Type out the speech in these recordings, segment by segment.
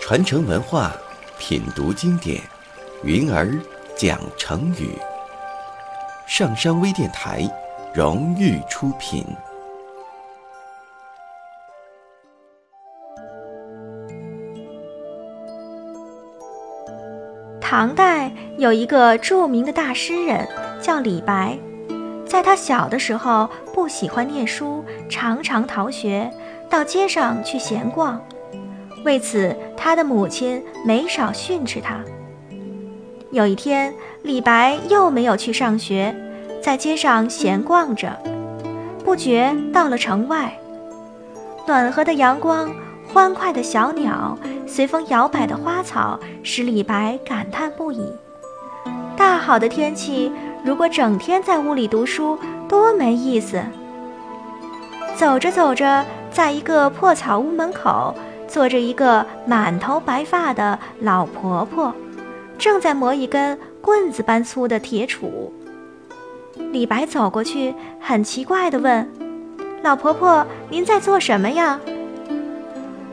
传承文化，品读经典，云儿讲成语。上山微电台荣誉出品。唐代有一个著名的大诗人，叫李白。在他小的时候，不喜欢念书，常常逃学，到街上去闲逛。为此，他的母亲没少训斥他。有一天，李白又没有去上学，在街上闲逛着，不觉到了城外。暖和的阳光，欢快的小鸟，随风摇摆的花草，使李白感叹不已。大好的天气，如果整天在屋里读书，多没意思。走着走着，在一个破草屋门口。坐着一个满头白发的老婆婆，正在磨一根棍子般粗的铁杵。李白走过去，很奇怪地问：“老婆婆，您在做什么呀？”“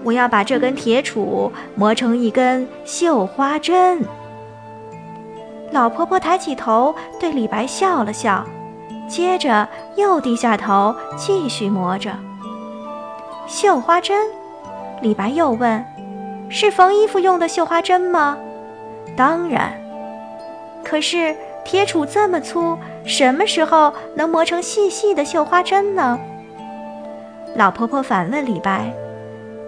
我要把这根铁杵磨成一根绣花针。”老婆婆抬起头对李白笑了笑，接着又低下头继续磨着绣花针。李白又问：“是缝衣服用的绣花针吗？”“当然。”“可是铁杵这么粗，什么时候能磨成细细的绣花针呢？”老婆婆反问李白：“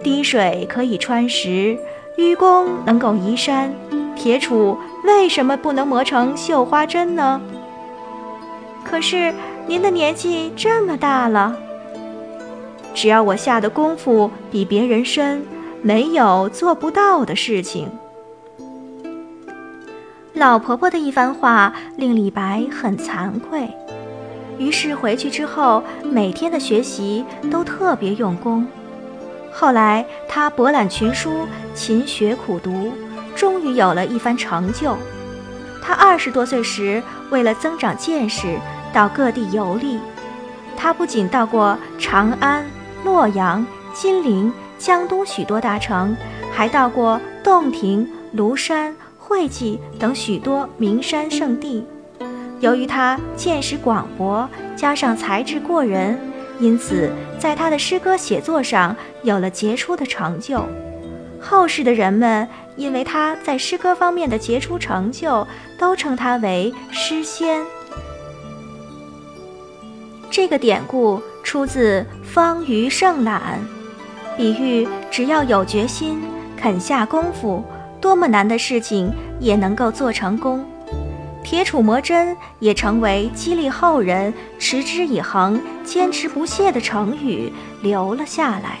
滴水可以穿石，愚公能够移山，铁杵为什么不能磨成绣花针呢？”“可是您的年纪这么大了。”只要我下的功夫比别人深，没有做不到的事情。老婆婆的一番话令李白很惭愧，于是回去之后每天的学习都特别用功。后来他博览群书，勤学苦读，终于有了一番成就。他二十多岁时，为了增长见识，到各地游历。他不仅到过长安。洛阳、金陵、江东许多大城，还到过洞庭、庐山、会稽等许多名山圣地。由于他见识广博，加上才智过人，因此在他的诗歌写作上有了杰出的成就。后世的人们因为他在诗歌方面的杰出成就，都称他为诗仙。这个典故。出自《方于胜览》，比喻只要有决心、肯下功夫，多么难的事情也能够做成功。铁杵磨针也成为激励后人持之以恒、坚持不懈的成语，留了下来。